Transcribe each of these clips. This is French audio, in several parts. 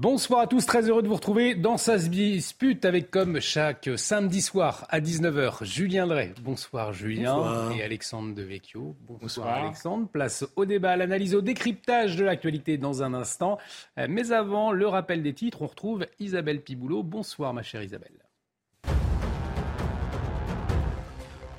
Bonsoir à tous, très heureux de vous retrouver dans se dispute avec comme chaque samedi soir à 19h Julien Drey. Bonsoir Julien Bonsoir. et Alexandre Devecchio. Bonsoir, Alexandre. Place au débat, à l'analyse, au décryptage de l'actualité dans un instant. Euh, Mais avant le rappel des titres, on retrouve Isabelle Piboulot. Bonsoir ma chère Isabelle.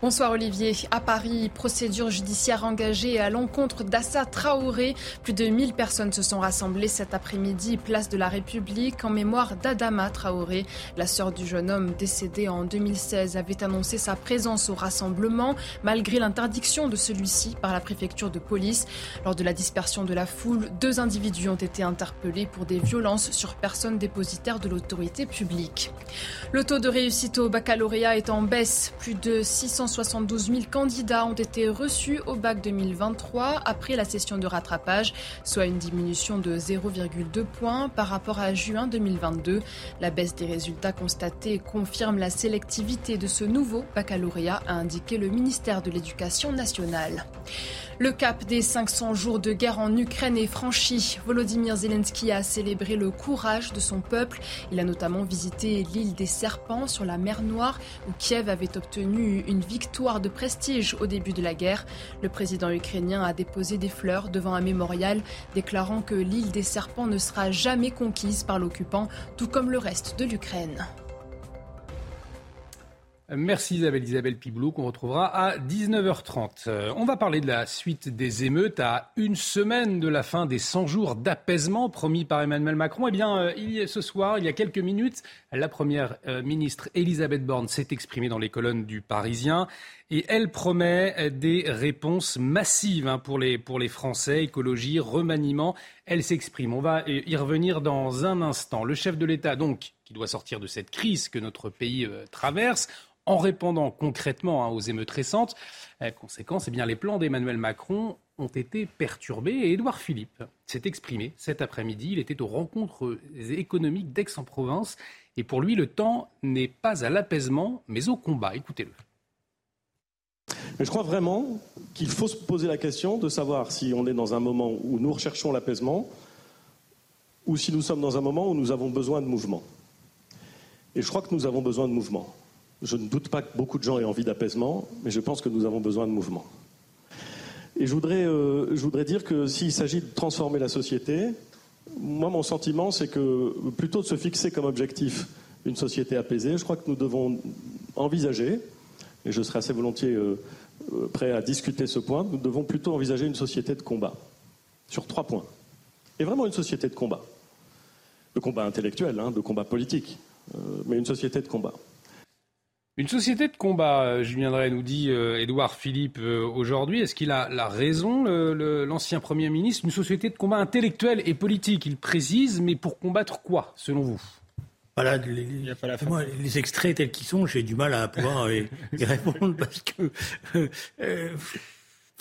Bonsoir Olivier. À Paris, procédure judiciaire engagée à l'encontre d'Assa Traoré. Plus de 1000 personnes se sont rassemblées cet après-midi, place de la République, en mémoire d'Adama Traoré. La sœur du jeune homme décédé en 2016 avait annoncé sa présence au rassemblement, malgré l'interdiction de celui-ci par la préfecture de police. Lors de la dispersion de la foule, deux individus ont été interpellés pour des violences sur personnes dépositaires de l'autorité publique. Le taux de réussite au baccalauréat est en baisse. Plus de 672 000 candidats ont été reçus au bac 2023 après la session de rattrapage, soit une diminution de 0,2 points par rapport à juin 2022. La baisse des résultats constatés confirme la sélectivité de ce nouveau baccalauréat, a indiqué le ministère de l'Éducation nationale. Le cap des 500 jours de guerre en Ukraine est franchi. Volodymyr Zelensky a célébré le courage de son peuple. Il a notamment visité l'île des Serpents sur la mer Noire où Kiev avait obtenu une victoire de prestige au début de la guerre. Le président ukrainien a déposé des fleurs devant un mémorial déclarant que l'île des Serpents ne sera jamais conquise par l'occupant, tout comme le reste de l'Ukraine. Merci Isabelle, Isabelle Piboulot, qu'on retrouvera à 19h30. Euh, on va parler de la suite des émeutes à une semaine de la fin des 100 jours d'apaisement promis par Emmanuel Macron. Eh bien, euh, ce soir, il y a quelques minutes, la première euh, ministre Elisabeth Borne s'est exprimée dans les colonnes du Parisien et elle promet des réponses massives hein, pour, les, pour les Français, écologie, remaniement. Elle s'exprime. On va y revenir dans un instant. Le chef de l'État, donc, qui doit sortir de cette crise que notre pays traverse, en répondant concrètement hein, aux émeutes récentes. Conséquence, eh bien, les plans d'Emmanuel Macron ont été perturbés et Édouard Philippe s'est exprimé cet après-midi. Il était aux rencontres économiques d'Aix-en-Provence et pour lui, le temps n'est pas à l'apaisement, mais au combat. Écoutez-le. Je crois vraiment qu'il faut se poser la question de savoir si on est dans un moment où nous recherchons l'apaisement ou si nous sommes dans un moment où nous avons besoin de mouvement. Et je crois que nous avons besoin de mouvement. Je ne doute pas que beaucoup de gens aient envie d'apaisement, mais je pense que nous avons besoin de mouvement. Et je voudrais, euh, je voudrais dire que s'il s'agit de transformer la société, moi, mon sentiment, c'est que plutôt de se fixer comme objectif une société apaisée, je crois que nous devons envisager, et je serai assez volontiers euh, euh, prêt à discuter ce point, nous devons plutôt envisager une société de combat sur trois points. Et vraiment une société de combat. De combat intellectuel, hein, de combat politique, mais une société de combat. Une société de combat, euh, Julien Drey nous dit euh, Édouard Philippe euh, aujourd'hui. Est-ce qu'il a la raison, le- le- l'ancien Premier ministre? Une société de combat intellectuel et politique, il précise, mais pour combattre quoi, selon vous? Voilà, les, les- moi, les extraits tels qu'ils sont, j'ai du mal à pouvoir y répondre parce que euh, euh,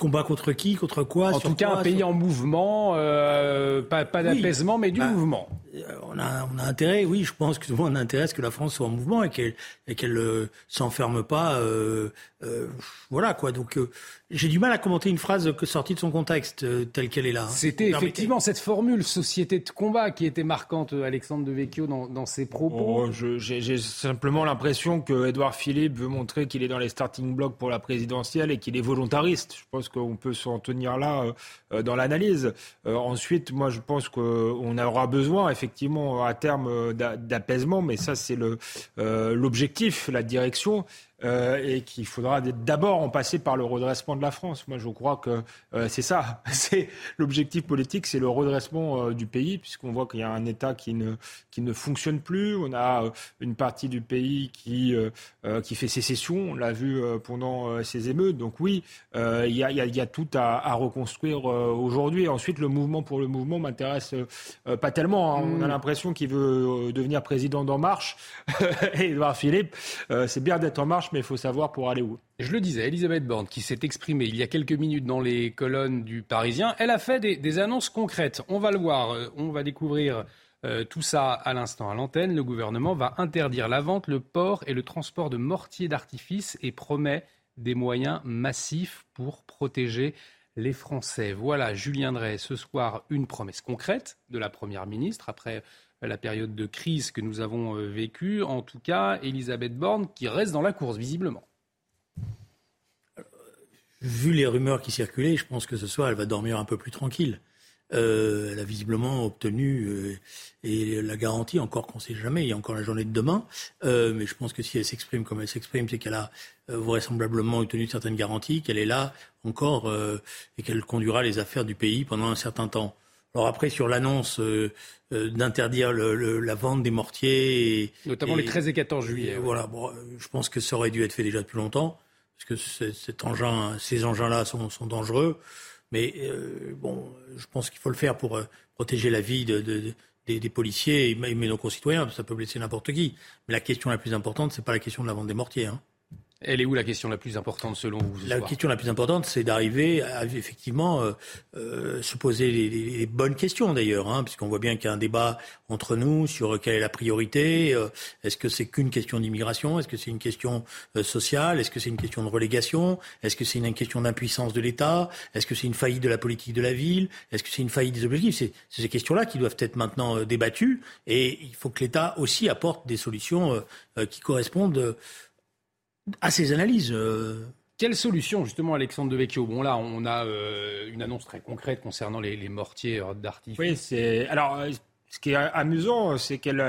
combat contre qui, contre quoi En sur tout cas, quoi, un pays sur- en mouvement, euh, pas, pas Oui. d'apaisement, mais du Bah, mouvement. Euh, on a, on a intérêt, oui, je pense que tout le monde a intérêt à ce que la France soit en mouvement et qu'elle et qu'elle euh, s'enferme pas. euh, euh, voilà quoi. Donc euh, j'ai du mal à commenter une phrase que sortie de son contexte euh, telle qu'elle est là. hein. C'était effectivement cette formule société de combat qui était marquante, Alexandre de Vecchio, dans, dans ses propos. Oh, j'ai simplement l'impression que Edouard Philippe veut montrer qu'il est dans les starting blocks pour la présidentielle et qu'il est volontariste. Je pense qu'on peut s'en tenir là euh, euh, dans l'analyse. Euh, ensuite, moi, je pense qu'on aura besoin effectivement à terme d'a- d'apaisement, mais ça, c'est l'objectif, la direction. Euh, et qu'il faudra d'abord en passer par le redressement de la France. Moi, je crois que euh, c'est ça. C'est l'objectif politique, c'est le redressement euh, du pays, puisqu'on voit qu'il y a un État qui ne qui ne fonctionne plus. On a une partie du pays qui qui fait sécession. On l'a vu pendant ces émeutes. Donc oui, il y a, y, a, tout à, à reconstruire aujourd'hui. Ensuite, le mouvement pour le mouvement m'intéresse pas tellement. Hein. On a mmh. l'impression qu'il veut devenir président d'En Marche. et Edouard Philippe, c'est bien d'être en marche mais il faut savoir pour aller où. Je le disais, Elisabeth Borne, qui s'est exprimée il y a quelques minutes dans les colonnes du Parisien, elle a fait des, annonces concrètes. On va le voir, euh, on va découvrir euh, tout ça à l'instant à l'antenne. Le gouvernement va interdire la vente, le port et le transport de mortiers d'artifice et promet des moyens massifs pour protéger les Français. Voilà, Julien Drey, ce soir, une promesse concrète de la Première ministre après la période de crise que nous avons euh, vécue. En tout cas, Elisabeth Borne qui reste dans la course, visiblement. Vu les rumeurs qui circulaient, je pense que ce soir, elle va dormir un peu plus tranquille. Euh, elle a visiblement obtenu euh, et la garantie, encore qu'on ne sait jamais, il y a encore la journée de demain, mais je pense que si elle s'exprime comme elle s'exprime, c'est qu'elle a vraisemblablement obtenu certaines garanties, qu'elle est là encore et qu'elle conduira les affaires du pays pendant un certain temps. Alors après, sur l'annonce euh, euh, d'interdire la vente des mortiers, et, notamment les 13 et 14 juillet. Voilà, bon, je pense que ça aurait dû être fait déjà depuis longtemps, parce que cet engin, ces engins-là sont, dangereux. Mais euh, bon, je pense qu'il faut le faire pour protéger la vie de, des, policiers et, mais nos concitoyens. Ça peut blesser n'importe qui. Mais la question la plus importante, c'est pas la question de la vente des mortiers. Hein. Elle est où la question la plus importante selon vous La question la plus importante, c'est d'arriver à effectivement euh, euh, se poser les, bonnes questions d'ailleurs, hein, puisqu'on voit bien qu'il y a un débat entre nous sur quelle est la priorité. Euh, est-ce que c'est qu'une question d'immigration Est-ce que c'est une question sociale Est-ce que c'est une question de relégation Est-ce que c'est une question d'impuissance de l'État Est-ce que c'est une faillite de la politique de la ville Est-ce que c'est une faillite des objectifs? C'est ces questions-là qui doivent être maintenant débattues, et il faut que l'État aussi apporte des solutions qui correspondent à ces analyses. Euh. Quelle solution, justement, Alexandre Devecchio? Bon, là, on a euh, une annonce très concrète concernant les, mortiers d'artifice. Oui, c'est. Alors, euh, ce qui est amusant, c'est qu'elle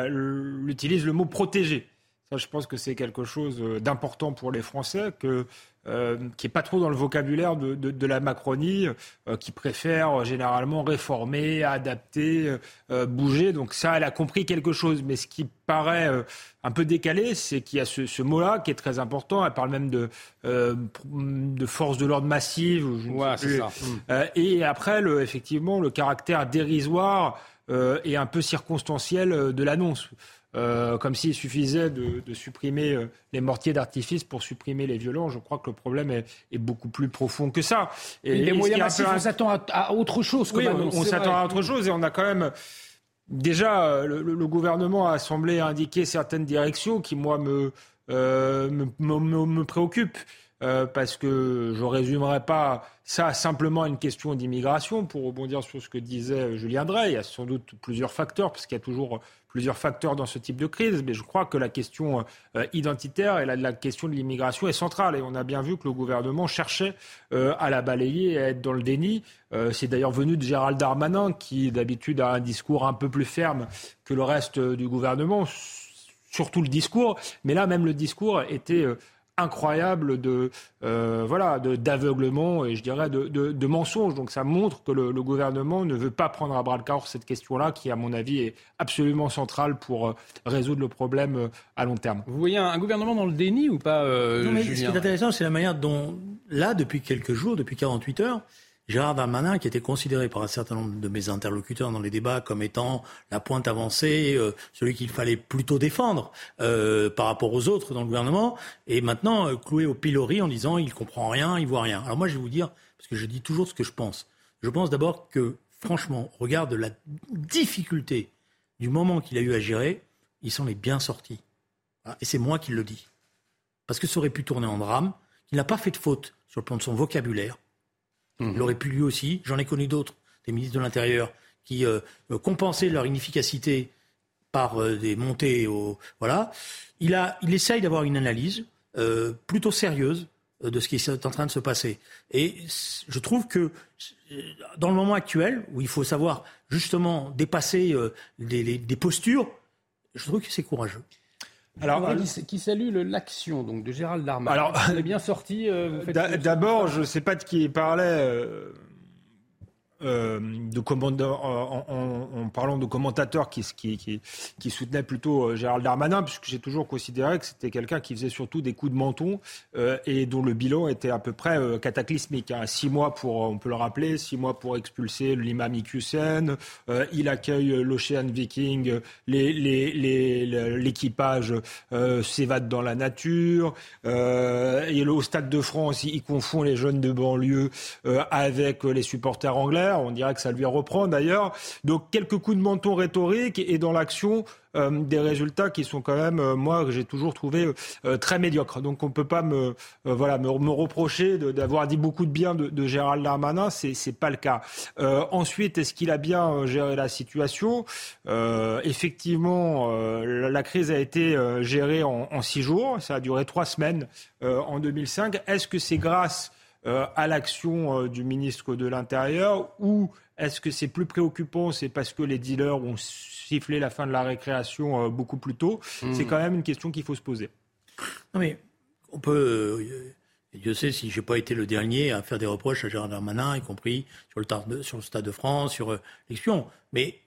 utilise le mot protéger. Ça, je pense que c'est quelque chose d'important pour les Français, que euh, qui n'est pas trop dans le vocabulaire de, de, de la Macronie, euh, qui préfère généralement réformer, adapter, euh, bouger. Donc ça, elle a compris quelque chose. Mais ce qui paraît un peu décalé, c'est qu'il y a ce, ce mot-là qui est très important. Elle parle même de, de force de l'ordre massive. Ouais, c'est ça. et après, le, effectivement, le caractère dérisoire et un peu circonstanciel de l'annonce. Euh, comme s'il suffisait de, supprimer euh, les mortiers d'artifice pour supprimer les violents. Je crois que le problème est, beaucoup plus profond que ça. Et, les moyens on s'attend à, autre chose. Oui, on, s'attend à autre chose et on a quand même... Déjà, euh, le, gouvernement a semblé indiquer certaines directions qui, moi, me, me, me préoccupent. Euh, parce que je résumerai pas ça simplement à une question d'immigration. Pour rebondir sur ce que disait Julien Drey, il y a sans doute plusieurs facteurs, parce qu'il y a toujours plusieurs facteurs dans ce type de crise, mais je crois que la question euh, identitaire et la, question de l'immigration est centrale. Et on a bien vu que le gouvernement cherchait euh, à la balayer et à être dans le déni. C'est d'ailleurs venu de Gérald Darmanin, qui d'habitude a un discours un peu plus ferme que le reste du gouvernement surtout le discours, mais là même le discours était incroyable de euh, voilà d'aveuglement et je dirais de, de, mensonges. Donc ça montre que le, gouvernement ne veut pas prendre à bras le corps cette question-là, qui à mon avis est absolument centrale pour euh, résoudre le problème euh, à long terme. Vous voyez un, gouvernement dans le déni ou pas non, mais Ce qui est intéressant, c'est la manière dont là, depuis quelques jours, depuis 48 heures, Gérard Darmanin, qui était considéré par un certain nombre de mes interlocuteurs dans les débats comme étant la pointe avancée, euh, celui qu'il fallait plutôt défendre euh, par rapport aux autres dans le gouvernement, est maintenant euh, cloué au pilori en disant il comprend rien, il voit rien. Alors moi je vais vous dire, parce que je dis toujours ce que je pense. Je pense d'abord que, franchement, regarde la difficulté du moment qu'il a eu à gérer, il s'en est bien sorti. Et c'est moi qui le dis. Parce que ça aurait pu tourner en drame, qu'il n'a pas fait de faute sur le plan de son vocabulaire, il aurait pu lui aussi. J'en ai connu d'autres, des ministres de l'Intérieur, qui euh, compensaient leur inefficacité par euh, des montées au. Voilà. Il, a, il essaye d'avoir une analyse euh, plutôt sérieuse de ce qui est en train de se passer. Et je trouve que dans le moment actuel, où il faut savoir justement dépasser des postures, je trouve que c'est courageux. Alors, qui, salue l'action donc de Gérald Darmanin. Alors, vous est bien sorti. D'abord, je ne sais pas de qui il parlait. Euh, de en, parlant de commentateurs qui, qui, qui, soutenaient plutôt euh, Gérald Darmanin, puisque j'ai toujours considéré que c'était quelqu'un qui faisait surtout des coups de menton euh, et dont le bilan était à peu près cataclysmique. Hein. Six mois pour, on peut le rappeler, six mois pour expulser l'imam Iqiyoussen, il accueille l'Ocean Viking, l'équipage s'évade dans la nature, et au Stade de France, il confond les jeunes de banlieue avec les supporters anglais. On dirait que ça lui reprend d'ailleurs. Donc quelques coups de menton rhétoriques et dans l'action, euh, des résultats qui sont quand même, euh, moi, que j'ai toujours trouvé euh, très médiocres. Donc on ne peut pas me, reprocher d'avoir dit beaucoup de bien de, Gérald Darmanin, c'est n'est pas le cas. ensuite, est-ce qu'il a bien géré la situation? Effectivement, la, crise a été gérée en, en, six jours, ça a duré trois semaines en 2005. Est-ce que c'est grâce à l'action euh, du ministre de l'Intérieur ou est-ce que c'est plus préoccupant, c'est parce que les dealers ont sifflé la fin de la récréation euh, beaucoup plus tôt? Hmm. C'est quand même une question qu'il faut se poser. Non mais on peut... Dieu sait si j'ai pas été le dernier à faire des reproches à Gérard Darmanin, y compris sur le, sur le Stade de France, sur l'expion. Mais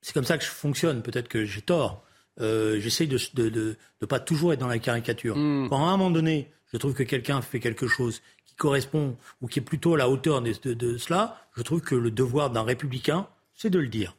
c'est comme ça que je fonctionne. Peut-être que j'ai tort. J'essaye de ne pas toujours être dans la caricature. Hmm. Quand à un moment donné, je trouve que quelqu'un fait quelque chose correspond ou qui est plutôt à la hauteur de, cela, je trouve que le devoir d'un républicain, c'est de le dire.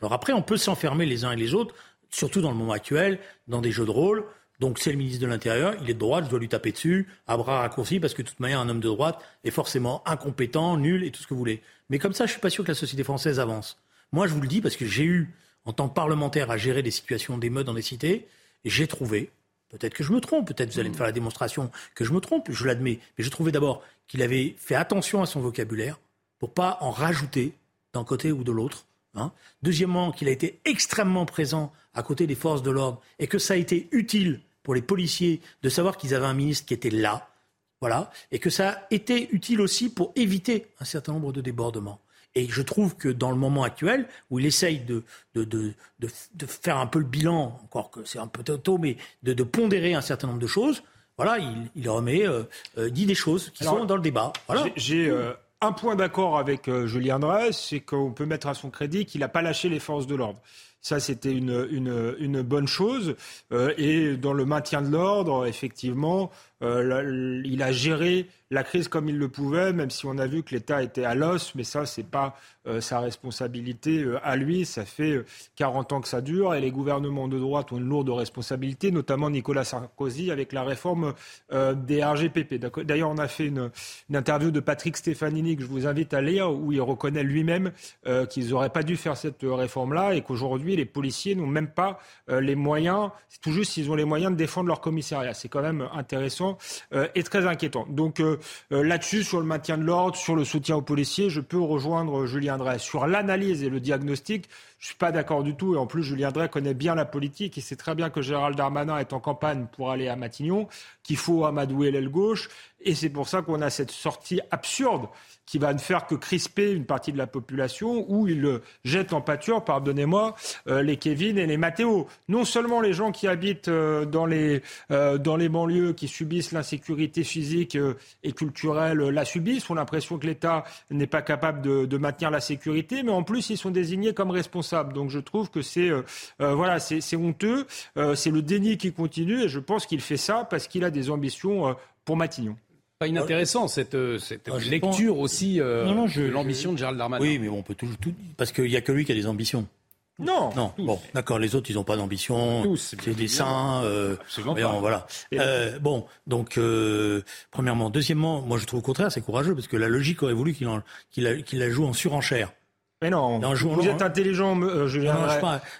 Alors après, on peut s'enfermer les uns et les autres, surtout dans le moment actuel, dans des jeux de rôle. Donc c'est le ministre de l'Intérieur, il est de droite, je dois lui taper dessus, à bras raccourcis, parce que de toute manière, un homme de droite est forcément incompétent, nul et tout ce que vous voulez. Mais comme ça, je suis pas sûr que la société française avance. Moi, je vous le dis parce que j'ai eu, en tant que parlementaire, à gérer des situations d'émeutes dans des cités, j'ai trouvé, Peut-être que je me trompe, peut-être vous allez me faire la démonstration que je me trompe, je l'admets. Mais je trouvais d'abord qu'il avait fait attention à son vocabulaire pour pas en rajouter d'un côté ou de l'autre. Hein. Deuxièmement, qu'il a été extrêmement présent à côté des forces de l'ordre et que ça a été utile pour les policiers de savoir qu'ils avaient un ministre qui était là, voilà, et que ça a été utile aussi pour éviter un certain nombre de débordements. Et je trouve que dans le moment actuel, où il essaye de, de, de, de faire un peu le bilan, encore que c'est un peu tôt, mais de, pondérer un certain nombre de choses, voilà, il, il remet, euh, euh, dit des choses qui sont dans le débat. Voilà. J'ai euh, un point d'accord avec Julien Drey, c'est qu'on peut mettre à son crédit qu'il n'a pas lâché les forces de l'ordre. Ça, c'était une, une, une, bonne chose. et dans le maintien de l'ordre, effectivement, il a géré la crise comme il le pouvait, même si on a vu que l'État était à l'os, mais ça, c'est pas euh, sa responsabilité euh, à lui. Ça fait 40 euh, ans que ça dure et les gouvernements de droite ont une lourde responsabilité, notamment Nicolas Sarkozy avec la réforme des RGPP. D'ailleurs, on a fait une, interview de Patrick Stefanini que je vous invite à lire où il reconnaît lui-même qu'ils n'auraient pas dû faire cette réforme-là et qu'aujourd'hui, les policiers n'ont même pas les moyens, c'est tout juste s'ils ont les moyens de défendre leur commissariat. C'est quand même intéressant et très inquiétant. Donc, euh, là-dessus, sur le maintien de l'ordre, sur le soutien aux policiers, je peux rejoindre Julien Drey. Sur l'analyse et le diagnostic, je suis pas d'accord du tout. Et en plus, Julien Drey connaît bien la politique. Il sait très bien que Gérald Darmanin est en campagne pour aller à Matignon, qu'il faut amadouer l'aile gauche. Et c'est pour ça qu'on a cette sortie absurde qui va ne faire que crisper une partie de la population, où il jette en pâture, pardonnez-moi, euh, les Kevin et les Mathéo. Non seulement les gens qui habitent euh, dans, les, euh, dans les banlieues, qui subissent l'insécurité physique et culturelle, la subissent, ont l'impression que l'État n'est pas capable de, maintenir la sécurité, mais en plus, ils sont désignés comme responsables. Donc je trouve que c'est voilà, c'est honteux, c'est le déni qui continue, et je pense qu'il fait ça parce qu'il a des ambitions pour Matignon pas inintéressant cette, euh, cette ah, lecture aussi euh, de l'ambition de Gérald Darmanin. Oui, mais on peut toujours tout parce qu'il n'y a que lui qui a des ambitions. Non, non. Bon, d'accord. Les autres, ils n'ont pas d'ambition. Tous, c'est des saints. Euh, voilà. Euh, bon, donc premièrement, deuxièmement, moi je trouve au contraire, c'est courageux parce que la logique aurait voulu qu'il qu'il la joue en surenchère. Mais non, vous êtes intelligent, euh, Julien.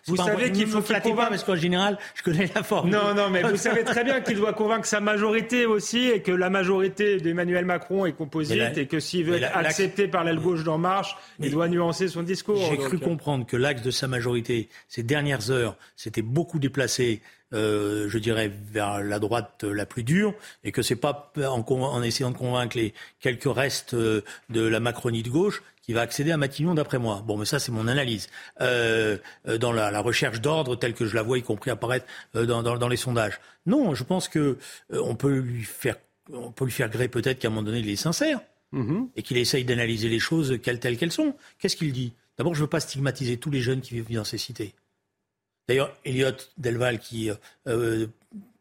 vous savez qu'il faut qu'il convainc... parce qu'en général, je connais la forme. Non, non, mais vous savez très bien qu'il doit convaincre sa majorité aussi et que la majorité d'Emmanuel Macron est composite et que s'il veut être accepté par l'aile gauche d'En Marche, il doit nuancer son discours. J'ai cru comprendre que l'axe de sa majorité, ces dernières heures, s'était beaucoup déplacé euh, je dirais, vers la droite la plus dure, et que c'est pas en, en, essayant de convaincre les quelques restes euh, de la Macronie de gauche qui va accéder à Matignon, d'après moi. Bon, mais ça, c'est mon analyse. Euh, euh, dans la, recherche d'ordre telle que je la vois, y compris apparaître euh, dans, les sondages. Non, je pense que on peut lui faire, on peut lui faire gré peut-être qu'à un moment donné, il est sincère mm-hmm. et qu'il essaye d'analyser les choses telles qu'elles sont. Qu'est-ce qu'il dit? D'abord, je ne veux pas stigmatiser tous les jeunes qui vivent dans ces cités. D'ailleurs, Elliot Delval, qui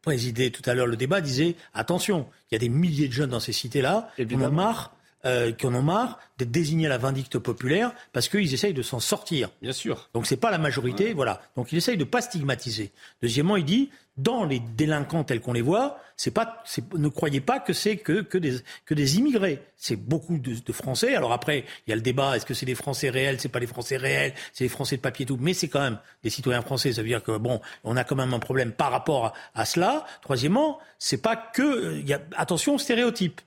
présidait tout à l'heure le débat, disait attention, il y a des milliers de jeunes dans ces cités-là, qui en marre euh, qui en ont marre d'être désignés à la vindicte populaire parce qu'ils essayent de s'en sortir. Bien sûr. Donc c'est pas la majorité, voilà. Donc il essaye de pas stigmatiser. Deuxièmement, il dit dans les délinquants tels qu'on les voit, c'est pas, ne croyez pas que c'est que, que, des, que des immigrés. C'est beaucoup de, de, Français. Alors après, il y a le débat est-ce que c'est des Français réels, c'est pas les Français réels, c'est les Français de papier tout, mais c'est quand même des citoyens français. Ça veut dire que bon, on a quand même un problème par rapport à, à cela. Troisièmement, c'est pas que, il y a, attention aux stéréotypes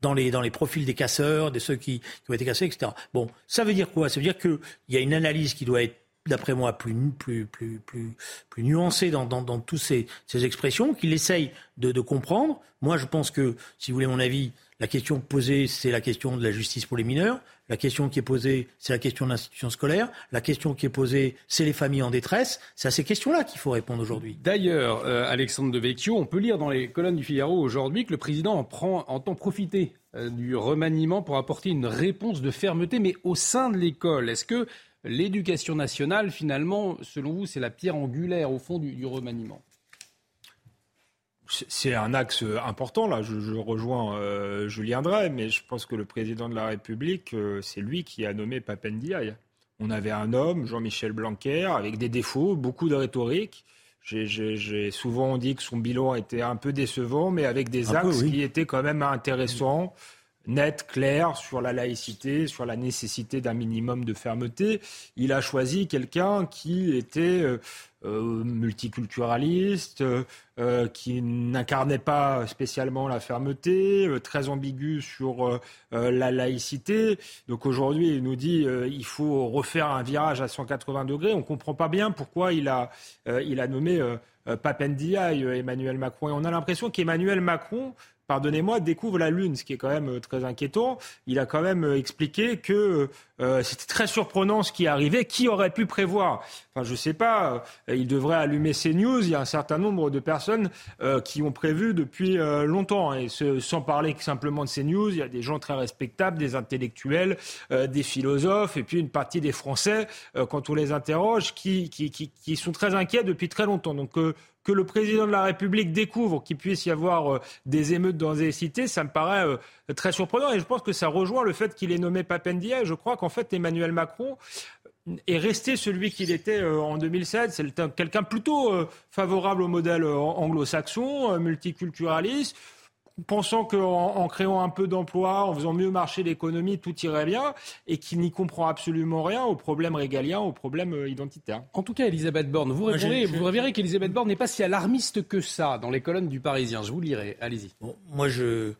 dans les, dans les profils des casseurs, de ceux qui, qui ont été cassés, etc. Bon, ça veut dire quoi? Ça veut dire qu'il y a une analyse qui doit être d'après moi, plus, plus, plus, plus, plus nuancée dans, dans, dans toutes ces, ces expressions, qu'il essaye de, de comprendre. Moi, je pense que, si vous voulez mon avis, la question posée, c'est la question de la justice pour les mineurs. La question qui est posée, c'est la question de l'institution scolaire. La question qui est posée, c'est les familles en détresse. C'est à ces questions-là qu'il faut répondre aujourd'hui. D'ailleurs, euh, Alexandre Devecchio, on peut lire dans les colonnes du Figaro aujourd'hui que le président entend profiter euh, du remaniement pour apporter une réponse de fermeté, mais au sein de l'école. Est-ce que l'éducation nationale, finalement, selon vous, c'est la pierre angulaire au fond du remaniement? C'est un axe important, là. Je, rejoins euh, Julien Drey, mais je pense que le président de la République, euh, c'est lui qui a nommé Papendiaï. On avait un homme, Jean-Michel Blanquer, avec des défauts, beaucoup de rhétorique. J'ai souvent dit que son bilan était un peu décevant, mais avec des axes qui étaient quand même intéressants net, clair sur la laïcité, sur la nécessité d'un minimum de fermeté. Il a choisi quelqu'un qui était euh, euh, multiculturaliste, euh, qui n'incarnait pas spécialement la fermeté, très ambigu sur la laïcité. Donc aujourd'hui, il nous dit il faut refaire un virage à 180 degrés. On ne comprend pas bien pourquoi il a, il a nommé Papendiaï Emmanuel Macron. Et on a l'impression qu'Emmanuel Macron pardonnez-moi, découvre la Lune, ce qui est quand même euh, très inquiétant. Il a quand même euh, expliqué que euh, c'était très surprenant ce qui arrivait. Qui aurait pu prévoir Enfin, je ne sais pas. il devrait allumer ces news. Il y a un certain nombre de personnes qui ont prévu depuis longtemps. Et sans parler simplement de ces news, il y a des gens très respectables, des intellectuels, des philosophes, et puis une partie des Français, quand on les interroge, qui, qui, sont très inquiets depuis très longtemps. Donc que le président de la République découvre qu'il puisse y avoir euh, des émeutes dans des cités, ça me paraît euh, très surprenant. Et je pense que ça rejoint le fait qu'il ait nommé Papendia. je crois qu'en fait, Emmanuel Macron est resté celui qu'il était euh, en 2007. C'est quelqu'un plutôt favorable au modèle anglo-saxon, multiculturaliste pensant qu'en créant un peu d'emplois, en faisant mieux marcher l'économie, tout irait bien, et qu'il n'y comprend absolument rien aux problèmes régaliens, aux problèmes euh, identitaires. En tout cas, Elisabeth Borne, vous répondez, vous verrez qu'Elisabeth Borne n'est pas si alarmiste que ça dans les colonnes du Parisien. Je vous lirai. Allez-y. moi, je.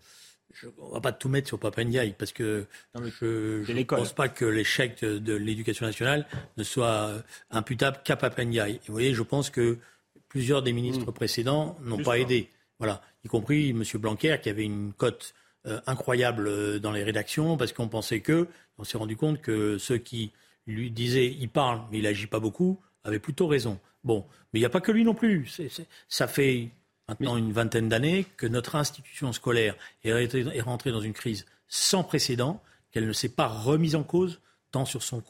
Je, on va pas tout mettre sur Papendiaï parce que je ne pense pas que l'échec de, l'éducation nationale ne soit imputable qu'à Papendiaï. Vous voyez, je pense que plusieurs des ministres mmh. précédents n'ont pas aidé. Voilà, y compris M. Blanquer qui avait une cote euh, incroyable euh, dans les rédactions parce qu'on pensait que, on s'est rendu compte que ceux qui lui disaient il parle mais il agit pas beaucoup avaient plutôt raison. Bon, mais il n'y a pas que lui non plus. ça fait maintenant une vingtaine d'années que notre institution scolaire est rentrée dans une crise sans précédent, qu'elle ne s'est pas remise en cause, tant sur, son,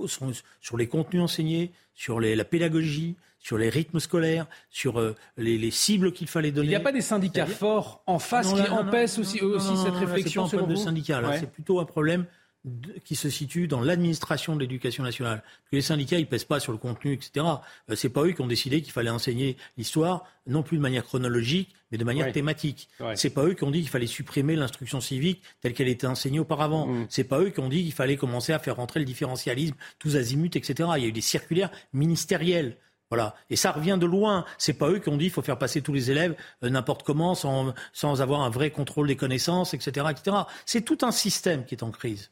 sur les contenus enseignés, sur la pédagogie, sur les rythmes scolaires, sur euh, les, cibles qu'il fallait donner. Il n'y a pas des syndicats forts en face qui empêchent aussi, aussi cette réflexion C'est pas un problème de syndicats, c'est plutôt un problème qui se situe dans l'administration de l'éducation nationale. les syndicats, ils pèsent pas sur le contenu, etc. Euh, c'est pas eux qui ont décidé qu'il fallait enseigner l'histoire, non plus de manière chronologique, mais de manière thématique. C'est pas eux qui ont dit qu'il fallait supprimer l'instruction civique telle qu'elle était enseignée auparavant. Mm. C'est pas eux qui ont dit qu'il fallait commencer à faire rentrer le différentialisme, tous azimuts, etc. Il y a eu des circulaires ministériels. Voilà. Et ça revient de loin. C'est pas eux qui ont dit qu'il faut faire passer tous les élèves euh, n'importe comment, sans, sans avoir un vrai contrôle des connaissances, etc., etc. C'est tout un système qui est en crise.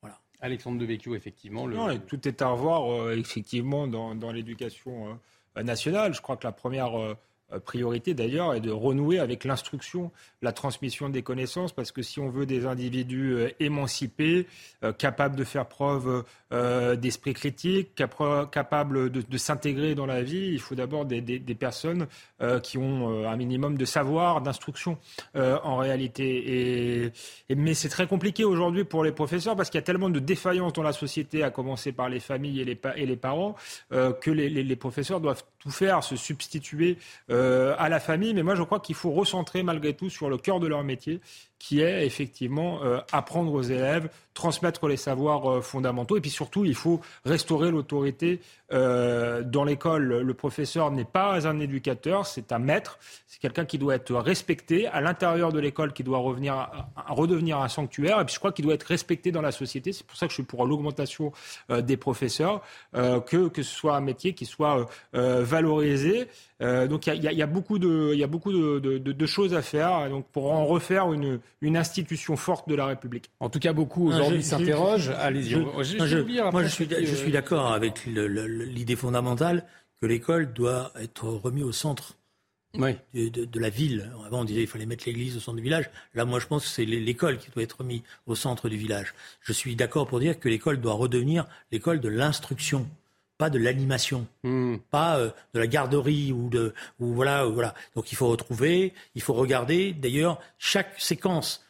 Voilà. Alexandre Devecchio, effectivement. Le... Non, tout est à revoir, euh, effectivement, dans, dans l'éducation euh, nationale. Je crois que la première priorité d'ailleurs est de renouer avec l'instruction, la transmission des connaissances, parce que si on veut des individus émancipés, capables de faire preuve d'esprit critique, capables de, s'intégrer dans la vie, il faut d'abord des, personnes qui ont un minimum de savoir, d'instruction en réalité. Mais c'est très compliqué aujourd'hui pour les professeurs parce qu'il y a tellement de défaillances dans la société, à commencer par les familles et les, et les parents, que les, les professeurs doivent tout faire, se substituer euh, à la famille. Mais moi, je crois qu'il faut recentrer malgré tout sur le cœur de leur métier, qui est effectivement euh, apprendre aux élèves, transmettre les savoirs euh, fondamentaux. Et puis surtout, il faut restaurer l'autorité dans l'école. Le professeur n'est pas un éducateur, c'est un maître. C'est quelqu'un qui doit être respecté à l'intérieur de l'école, qui doit revenir redevenir un sanctuaire. Et puis je crois qu'il doit être respecté dans la société. C'est pour ça que je suis pour l'augmentation des professeurs, que, que ce soit un métier qui soit valorisé. Donc il y, a, beaucoup de, y a beaucoup de, choses à faire donc pour en refaire une, une institution forte de la République. En tout cas, beaucoup aujourd'hui s'interrogent. Allez-y. Moi, je, suis, je suis d'accord avec l'idée fondamentale que l'école doit être remise au centre de, la ville. Avant, on disait qu'il fallait mettre l'église au centre du village. Là, moi, je pense que c'est l'école qui doit être remise au centre du village. Je suis d'accord pour dire que l'école doit redevenir l'école de l'instruction pas de l'animation, hmm. pas euh, de la garderie ou de ou voilà voilà. Donc il faut retrouver, il faut regarder. D'ailleurs, chaque séquence.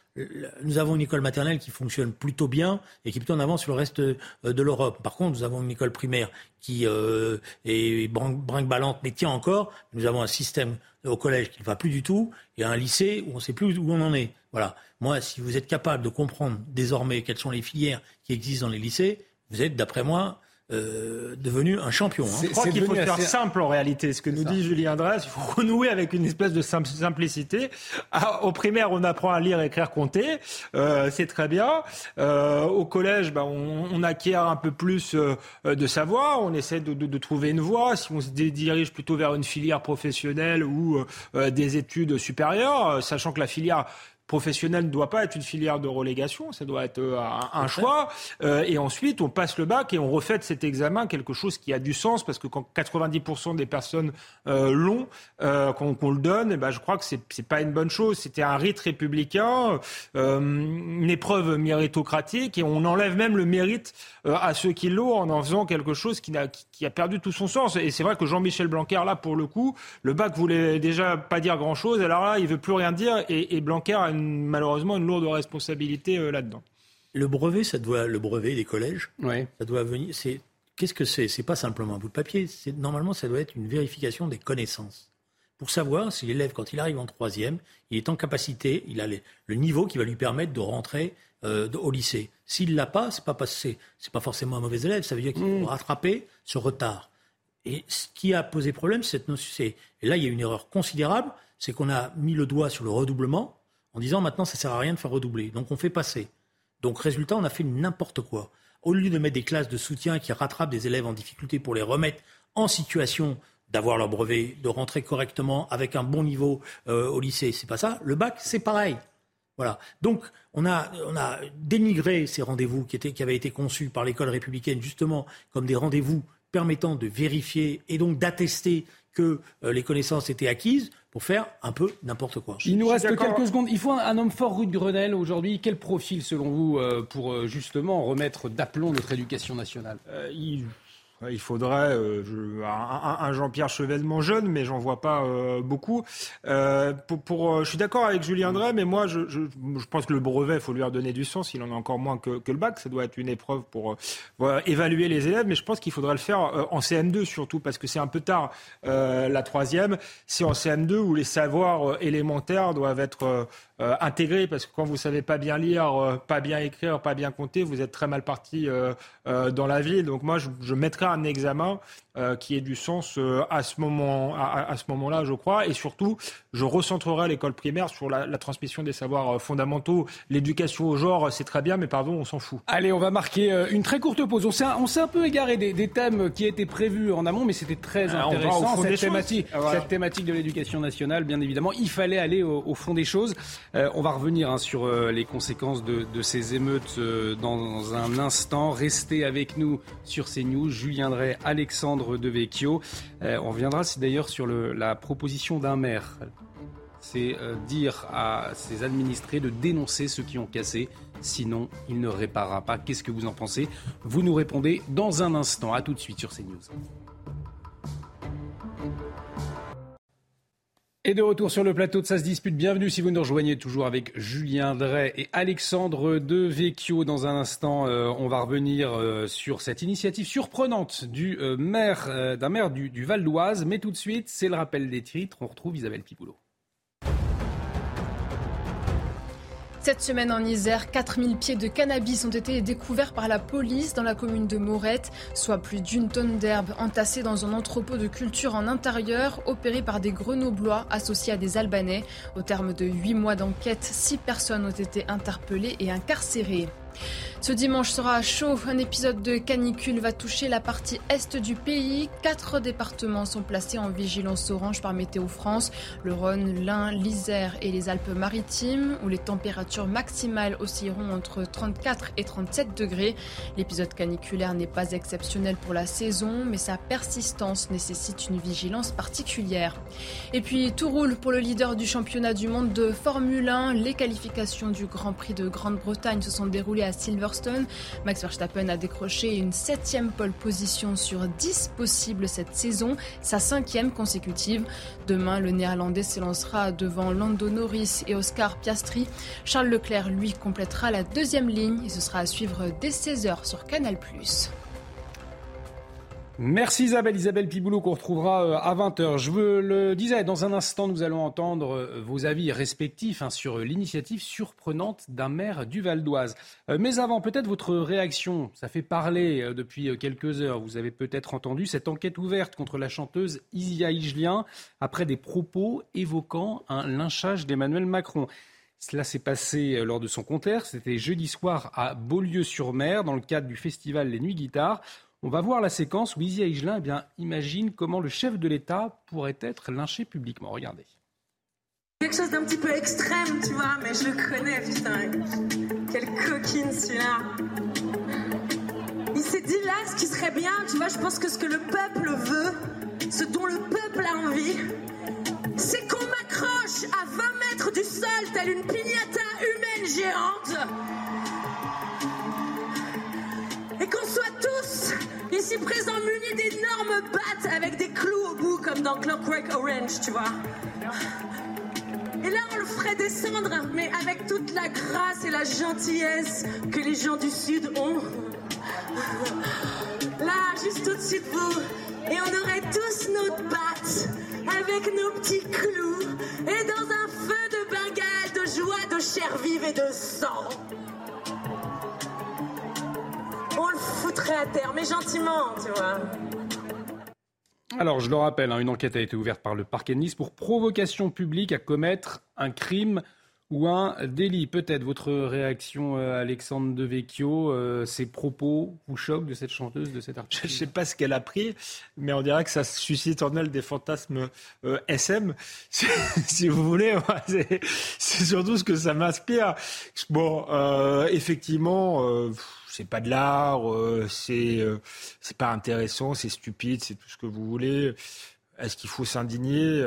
Nous avons une école maternelle qui fonctionne plutôt bien et qui est plutôt en avance sur le reste euh, de l'Europe. Par contre, nous avons une école primaire qui euh, est brinque-ballante, mais tient encore. Nous avons un système au collège qui ne va plus du tout et un lycée où on ne sait plus où on en est. Voilà. Moi, si vous êtes capable de comprendre désormais quelles sont les filières qui existent dans les lycées, vous êtes, d'après moi, euh, devenu un champion. Hein. Je crois qu'il faut faire simple en réalité. Ce que nous dit Julien Dress, il faut renouer avec une espèce de simplicité. Ah, au primaire, on apprend à lire, écrire, compter. Euh, c'est très bien. Euh, au collège, bah, on, on, acquiert un peu plus euh, de savoir. On essaie de, de, de, trouver une voie. Si on se dirige plutôt vers une filière professionnelle ou euh, des études supérieures, sachant que la filière professionnel ne doit pas être une filière de relégation, ça doit être euh, un, choix. Euh, et ensuite, on passe le bac et on refait de cet examen quelque chose qui a du sens, parce que quand 90% des personnes euh, l'ont, qu'on le donne, et eh ben, je crois que c'est n'est pas une bonne chose. C'était un rite républicain, une épreuve méritocratique, et on enlève même le mérite à ceux qui l'ont en en faisant quelque chose qui, a, qui a perdu tout son sens. Et c'est vrai que Jean-Michel Blanquer, là, pour le coup, le bac voulait déjà pas dire grand-chose, alors là, il veut plus rien dire, et, et Blanquer a une malheureusement une lourde responsabilité euh, là-dedans. Le brevet, ça doit, le brevet des collèges, ça doit venir. C'est qu'est-ce que c'est? C'est pas simplement un bout de papier. C'est normalement, ça doit être une vérification des connaissances pour savoir si l'élève, quand il arrive en troisième, il est en capacité, il a le niveau qui va lui permettre de rentrer euh, au lycée. S'il l'a pas, c'est pas passé, c'est pas forcément un mauvais élève. Ça veut dire qu'il faut mm. rattraper ce retard. Et ce qui a posé problème, c'est et là il y a une erreur considérable, c'est qu'on a mis le doigt sur le redoublement en disant maintenant ça sert à rien de faire redoubler. Donc on fait passer. Donc résultat, on a fait n'importe quoi. Au lieu de mettre des classes de soutien qui rattrapent des élèves en difficulté pour les remettre en situation d'avoir leur brevet, de rentrer correctement avec un bon niveau euh, au lycée, c'est pas ça. Le bac, c'est pareil. Voilà. Donc, on a, dénigré ces rendez-vous qui, qui avaient été conçus par l'école républicaine justement comme des rendez-vous permettant de vérifier et donc d'attester que euh, les connaissances étaient acquises pour faire un peu n'importe quoi. Il nous reste quelques secondes. Il faut un, homme fort rue de Grenelle aujourd'hui. Quel profil selon vous euh, pour euh, justement remettre d'aplomb notre éducation nationale? Il faudrait euh, un, Jean-Pierre Chevènement jeune, mais j'en vois pas euh, beaucoup. Euh, pour, je suis d'accord avec Julien Drey, mais moi, je, pense que le brevet, il faut lui redonner du sens. Il en a encore moins que, le bac. Ça doit être une épreuve pour évaluer les élèves, mais je pense qu'il faudrait le faire en CM2 surtout, parce que c'est un peu tard la troisième. C'est en CM2 où les savoirs élémentaires doivent être euh, intégré, parce que quand vous savez pas bien lire, euh, pas bien écrire, pas bien compter, vous êtes très mal parti euh, dans la vie. Donc moi, je, je mettrais un examen euh, qui ait du sens euh, à ce moment à, ce moment-là, je crois. Et surtout, je recentrerai l'école primaire sur la, transmission des savoirs euh, fondamentaux. L'éducation au genre, c'est très bien, mais pardon, on s'en fout. Allez, on va marquer une très courte pause. On s'est on s'est un peu égaré des, thèmes qui étaient prévus en amont, mais c'était très intéressant cette thématique, ah, cette thématique de l'éducation nationale. Bien évidemment, il fallait aller au, fond des choses. On va revenir hein, sur les conséquences de, ces émeutes dans un instant. Restez avec nous sur ces news. Julien Drey, Alexandre Devecchio. on reviendra d'ailleurs sur la proposition d'un maire. C'est dire à ses administrés de dénoncer ceux qui ont cassé Sinon, il ne réparera pas. Qu'est-ce que vous en pensez? Vous nous répondez dans un instant. A tout de suite sur CNews. Et de retour sur le plateau de Ça se dispute, bienvenue si vous nous rejoignez toujours avec Julien Drey et Alexandre De Vecchio. Dans un instant, euh, on va revenir euh, sur cette initiative surprenante du euh, maire, d'un maire du, Val d'Oise. Mais tout de suite, c'est le rappel des titres. On retrouve Isabelle Pipoulot. Cette semaine en Isère, 4000 pieds de cannabis ont été découverts par la police dans la commune de Morette, soit plus d'une tonne d'herbe entassée dans un entrepôt de culture en intérieur opéré par des grenoblois associés à des Albanais. Au terme de huit mois d'enquête, six personnes ont été interpellées et incarcérées. Ce dimanche sera chaud. Un épisode de canicule va toucher la partie est du pays. Quatre départements sont placés en vigilance orange par Météo France. Le Rhône, l'Ain, l'Isère et les Alpes-Maritimes, où les températures maximales oscilleront entre 34 et 37 degrés. L'épisode caniculaire n'est pas exceptionnel pour la saison, mais sa persistance nécessite une vigilance particulière. Et puis tout roule pour le leader du championnat du monde de Formule 1. Les qualifications du Grand Prix de Grande-Bretagne se sont déroulées à Silverstone. Max Verstappen a décroché une septième pole position sur 10 possibles cette saison, sa cinquième consécutive. Demain, le Néerlandais s'élancera devant Lando Norris et Oscar Piastri. Charles Leclerc, lui, complétera la deuxième ligne et ce sera à suivre dès 16h sur Canal+. Merci Isabelle, Isabelle Piboulot qu'on retrouvera euh, à 20h. Je vous le disais, dans un instant, nous allons entendre euh, vos avis respectifs hein, sur l'initiative surprenante d'un maire du Val d'Oise. Euh, mais avant, peut-être votre réaction. Ça fait parler depuis quelques heures. Vous avez peut-être entendu cette enquête ouverte contre la chanteuse Isia Higelien après des propos évoquant un lynchage d'Emmanuel Macron. Cela s'est passé lors de son concert. C'était jeudi soir à Beaulieu-sur-Mer dans le cadre du festival Les Nuits Guitares. On va voir la séquence où Isia Higelin eh bien, imagine comment le chef de l'État pourrait être lynché publiquement. Regardez. Quelque chose d'un petit peu extrême, tu vois, mais je le connais, putain. Quelle coquine celui-là. Il s'est dit là ce qui serait bien, tu vois, je pense que ce que le peuple veut, ce dont le peuple a envie, c'est qu'on m'accroche à 20 mètres du sol, telle une pignata humaine géante. Qu'on soit tous ici présents munis d'énormes battes avec des clous au bout, comme dans Clockwork Orange, tu vois. Et là, on le ferait descendre, mais avec toute la grâce et la gentillesse que les gens du Sud ont. Là, juste au-dessus de vous. Et on aurait tous nos battes, avec nos petits clous, et dans un feu de Bengale de joie, de chair vive et de sang. À terre, mais gentiment, tu vois. Alors, je le rappelle, hein, une enquête a été ouverte par le parquet de Nice pour provocation publique à commettre un crime ou un délit. Peut-être votre réaction, euh, Alexandre Devecchio, euh, ces propos vous choquent de cette chanteuse, de cette artiste Je ne sais pas ce qu'elle a pris, mais on dirait que ça suscite en elle des fantasmes euh, SM, si, vous voulez. c'est surtout ce que ça m'inspire. Bon, effectivement c'est pas de l'art, c'est c'est pas intéressant, c'est stupide, c'est tout ce que vous voulez. Est-ce qu'il faut s'indigner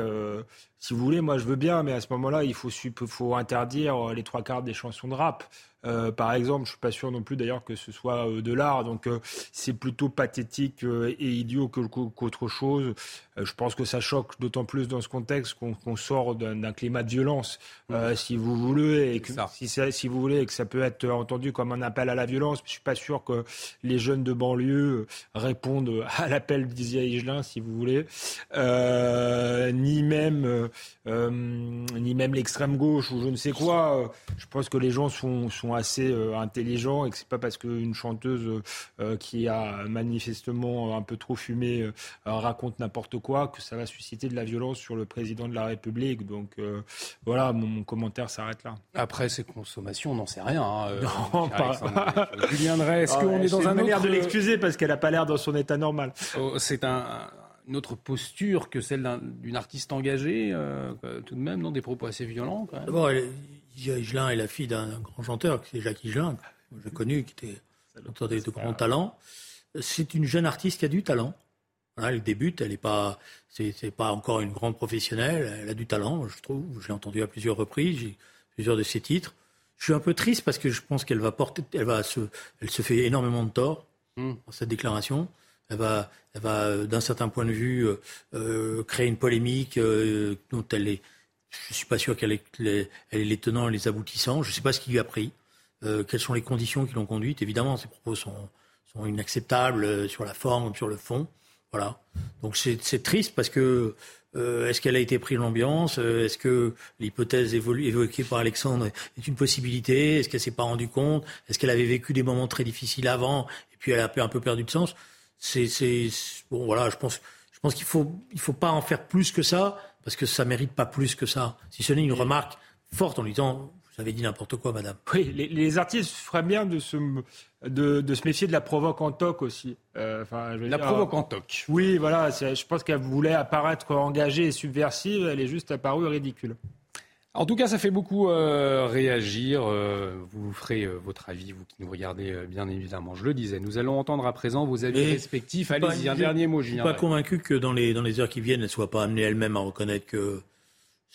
si vous voulez, moi je veux bien, mais à ce moment-là, il faut, faut interdire euh, les trois quarts des chansons de rap. Euh, par exemple, je suis pas sûr non plus d'ailleurs que ce soit euh, de l'art, donc euh, c'est plutôt pathétique et idiot qu'autre chose. je pense que ça choque d'autant plus dans ce contexte qu'on sort d'un climat de violence, mmh. si vous voulez, et que, si, si, vous voulez, et que ça peut être entendu comme un appel à la violence. Je suis pas sûr que les jeunes de banlieue répondent à l'appel d'Isia Higelin, si vous voulez, ni même ni même l'extrême gauche ou je ne sais quoi. Je pense que les gens sont, sont assez euh, intelligents et que c'est pas parce qu'une chanteuse euh, qui a manifestement un peu trop fumé euh, raconte n'importe quoi que ça va susciter de la violence sur le président de la République. Donc voilà, mon, commentaire s'arrête là. Après ces consommations, on n'en sait rien. Hein, non, pas. Est-ce qu'on est dans un manière de l'excuser parce qu'elle n'a pas l'air dans son état normal. Oh, c'est un une autre posture que celle d'une artiste engagée, tout de même, non Des propos assez violents, quand même. Higelin est la fille d'un grand chanteur, qui est Jacques Higelin, que j'ai connu, qui était un de, de grands talents. c'est une jeune artiste qui a du talent. elle débute, elle n'est pas, c'est, pas encore une grande professionnelle. Elle a du talent, je trouve. J'ai entendu à plusieurs reprises, plusieurs de ses titres. Je suis un peu triste parce que je pense qu'elle va porter, elle va se, elle se fait énormément de tort hmm. dans cette déclaration. Elle va, elle va euh, d'un certain point de vue, euh, euh, créer une polémique dont elle est. Je suis pas sûr qu'elle est, elle est les tenants et les aboutissants. Je ne sais pas ce qui lui a pris. quelles sont les conditions qui l'ont conduite Évidemment, ses propos sont, inacceptables sur la forme sur le fond. Voilà. Donc c'est triste parce que est-ce qu'elle a été prise l'ambiance Est-ce que l'hypothèse évoquée par Alexandre est une possibilité Est-ce qu'elle s'est pas rendue compte Est-ce qu'elle avait vécu des moments très difficiles avant et puis elle a un peu perdu de sens C'est bon voilà, je pense je pense qu'il faut il faut pas en faire plus que ça parce que ça mérite pas plus que ça. Si ce n'est une remarque forte en lui disant vous avez dit n'importe quoi, madame. Oui, les, artistes feraient bien de se, de, se méfier de la provoque en toc aussi. Euh, la provoque en toc. Oui, voilà. Je pense qu'elle voulait apparaître engagée et subversive. Elle est juste apparue ridicule. En tout cas, ça fait beaucoup euh, réagir. Euh, vous ferez votre avis, vous qui nous regardez, bien évidemment. Je le disais. Nous allons entendre à présent vos avis respectifs. Allez-y, un dernier mot, Julien. Je ne suis pas convaincu que dans les, dans les heures qui viennent, elle ne soit pas amenée elle-même à reconnaître que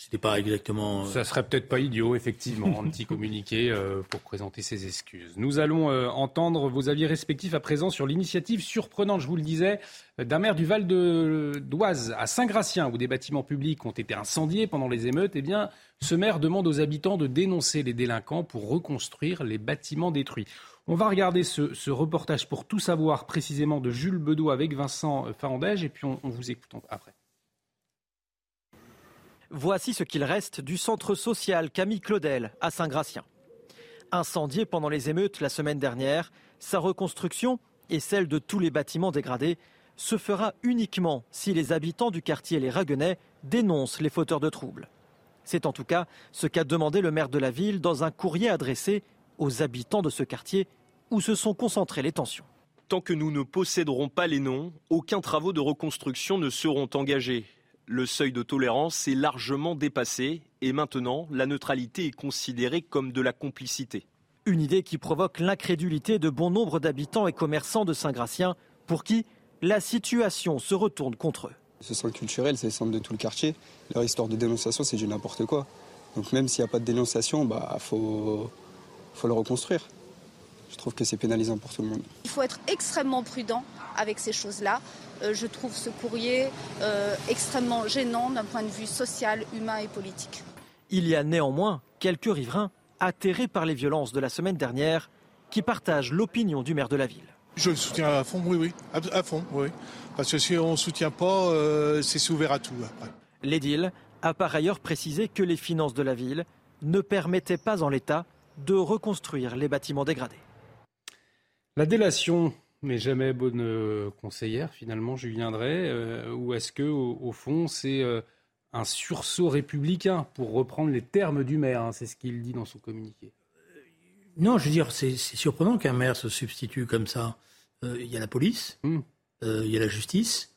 c'était pas exactement. Euh, Ça serait peut-être pas idiot, effectivement, un petit communiqué euh, pour présenter ses excuses. Nous allons euh, entendre vos avis respectifs à présent sur l'initiative surprenante, je vous le disais, d'un maire du Val d'Oise à Saint-Gratien, où des bâtiments publics ont été incendiés pendant les émeutes. Eh bien, ce maire demande aux habitants de dénoncer les délinquants pour reconstruire les bâtiments détruits. On va regarder ce, reportage pour tout savoir précisément de Jules Bedeau avec Vincent Farandège, et puis on, on vous écoute après. Voici ce qu'il reste du centre social Camille Claudel à Saint-Gratien. Incendié pendant les émeutes la semaine dernière, sa reconstruction et celle de tous les bâtiments dégradés se fera uniquement si les habitants du quartier Les Raguenais dénoncent les fauteurs de troubles. C'est en tout cas ce qu'a demandé le maire de la ville dans un courrier adressé aux habitants de ce quartier où se sont concentrées les tensions. Tant que nous ne posséderons pas les noms, aucun travaux de reconstruction ne seront engagés. Le seuil de tolérance est largement dépassé et maintenant la neutralité est considérée comme de la complicité. Une idée qui provoque l'incrédulité de bon nombre d'habitants et commerçants de Saint-Gratien pour qui la situation se retourne contre eux. Ce centre culturel, c'est le centre de tout le quartier. Leur histoire de dénonciation, c'est du n'importe quoi. Donc même s'il n'y a pas de dénonciation, il bah, faut, faut le reconstruire. Je trouve que c'est pénalisant pour tout le monde. Il faut être extrêmement prudent avec ces choses-là. Euh, je trouve ce courrier euh, extrêmement gênant d'un point de vue social, humain et politique. Il y a néanmoins quelques riverains atterrés par les violences de la semaine dernière qui partagent l'opinion du maire de la ville. Je le soutiens à fond, oui, oui, à, fond, oui. Parce que si on ne soutient pas, euh, c'est ouvert à tout. L'édile a par ailleurs précisé que les finances de la ville ne permettaient pas en l'état de reconstruire les bâtiments dégradés. La délation mais jamais bonne euh, conseillère finalement, Julien Drey euh, Ou est-ce que au, fond c'est euh, un sursaut républicain pour reprendre les termes du maire hein, C'est ce qu'il dit dans son communiqué. Non, je veux dire, c'est surprenant qu'un maire se substitue comme ça. Il y a la police, hmm. il y a la justice.